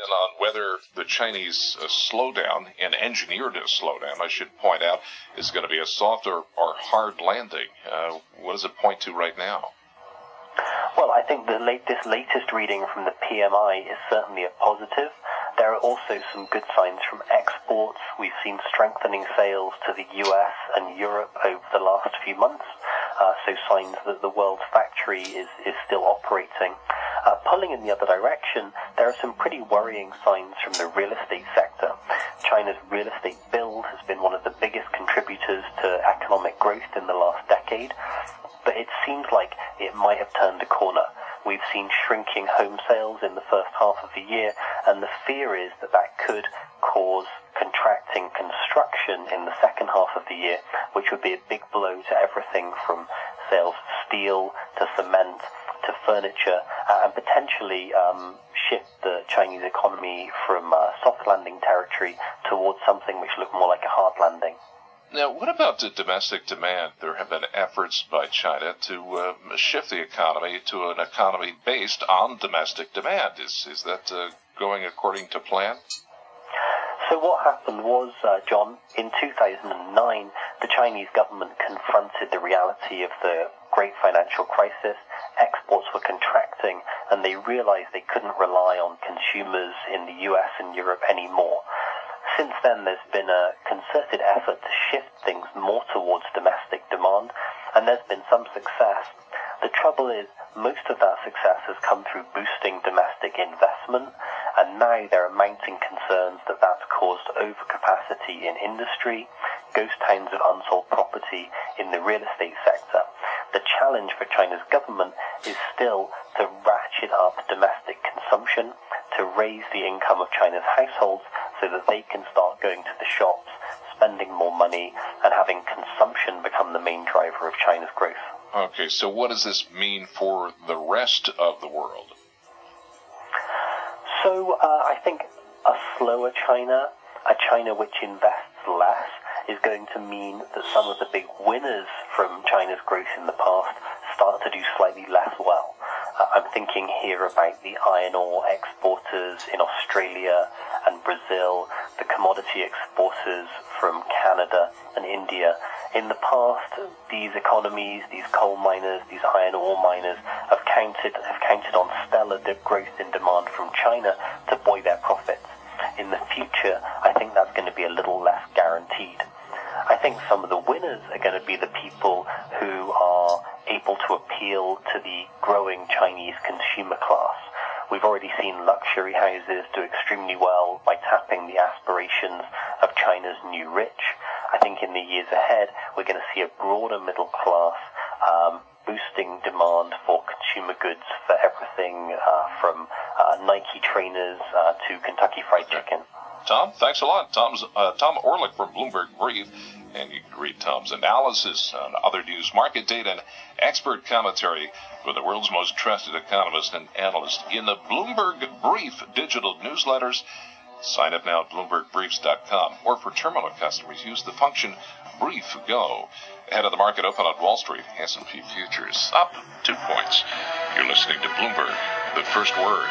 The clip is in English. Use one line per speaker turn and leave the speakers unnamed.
been on whether the Chinese uh, slowdown and engineered slowdown, I should point out, is going to be a soft or, or hard landing. Uh, what does it point to right now?
Well, I think the late, this latest reading from the PMI is certainly a positive. There are also some good signs from exports. We've seen strengthening sales to the US and Europe over the last few months. Uh, so signs that the world's factory is, is still operating. Uh, pulling in the other direction, there are some pretty worrying signs from the real estate sector. China's real estate build has been one of the biggest contributors to economic growth in the last decade, but it seems like it might have turned a corner. We've seen shrinking home sales in the first half of the year, and the fear is that that could cause contracting construction in the second half of the year, which would be a big blow to everything from sales of steel to cement furniture, uh, and potentially um, shift the Chinese economy from uh, soft landing territory towards something which looked more like a hard landing.
Now, what about the domestic demand? There have been efforts by China to uh, shift the economy to an economy based on domestic demand. Is is that uh, going according to plan?
So what happened was, uh, John, in 2009, the Chinese government confronted the reality of the great financial crisis. Exports were contracting, and they realized they couldn't rely on consumers in the US and Europe anymore. Since then, there's been a concerted effort to shift things more towards domestic demand, and there's been some success. The trouble is, most of that success has come through boosting domestic investment, and now there are mounting concerns that that's caused overcapacity in industry, ghost towns of unsold property in the real estate sector. The challenge for China's government is still to ratchet up domestic consumption, to raise the income of China's households so that they can start going to the shops, spending more money, and having consumption become the main driver of China's growth.
Okay, so what does this mean for the rest of the world?
So uh, I think a slower China, a China which invests less, is going to mean that some of the big winners from China's growth in the past start to do slightly less well. Uh, I'm thinking here about the iron ore exporters in Australia and Brazil, the commodity exporters from Canada and India. In the past, these economies, these coal miners, these iron ore miners, have counted have counted on stellar growth in demand from China to buoy their profits. In the future, I think that's going to be little less guaranteed. I think some of the winners are going to be the people who are able to appeal to the growing Chinese consumer class. We've already seen luxury houses do extremely well by tapping the aspirations of China's new rich. I think in the years ahead, we're going to see a broader middle class um, boosting demand for consumer goods for everything uh, from uh, Nike trainers uh, to Kentucky Fried Chicken.
Tom, thanks a lot. Tom's uh, Tom Orlik from Bloomberg Brief, and you can read Tom's analysis on other news, market data, and expert commentary from the world's most trusted economist and analyst in the Bloomberg Brief digital newsletters. Sign up now at BloombergBriefs.com, or for terminal customers, use the function Brief Go. Ahead of the market open on Wall Street, S&P futures up two points. You're listening to Bloomberg, the first word.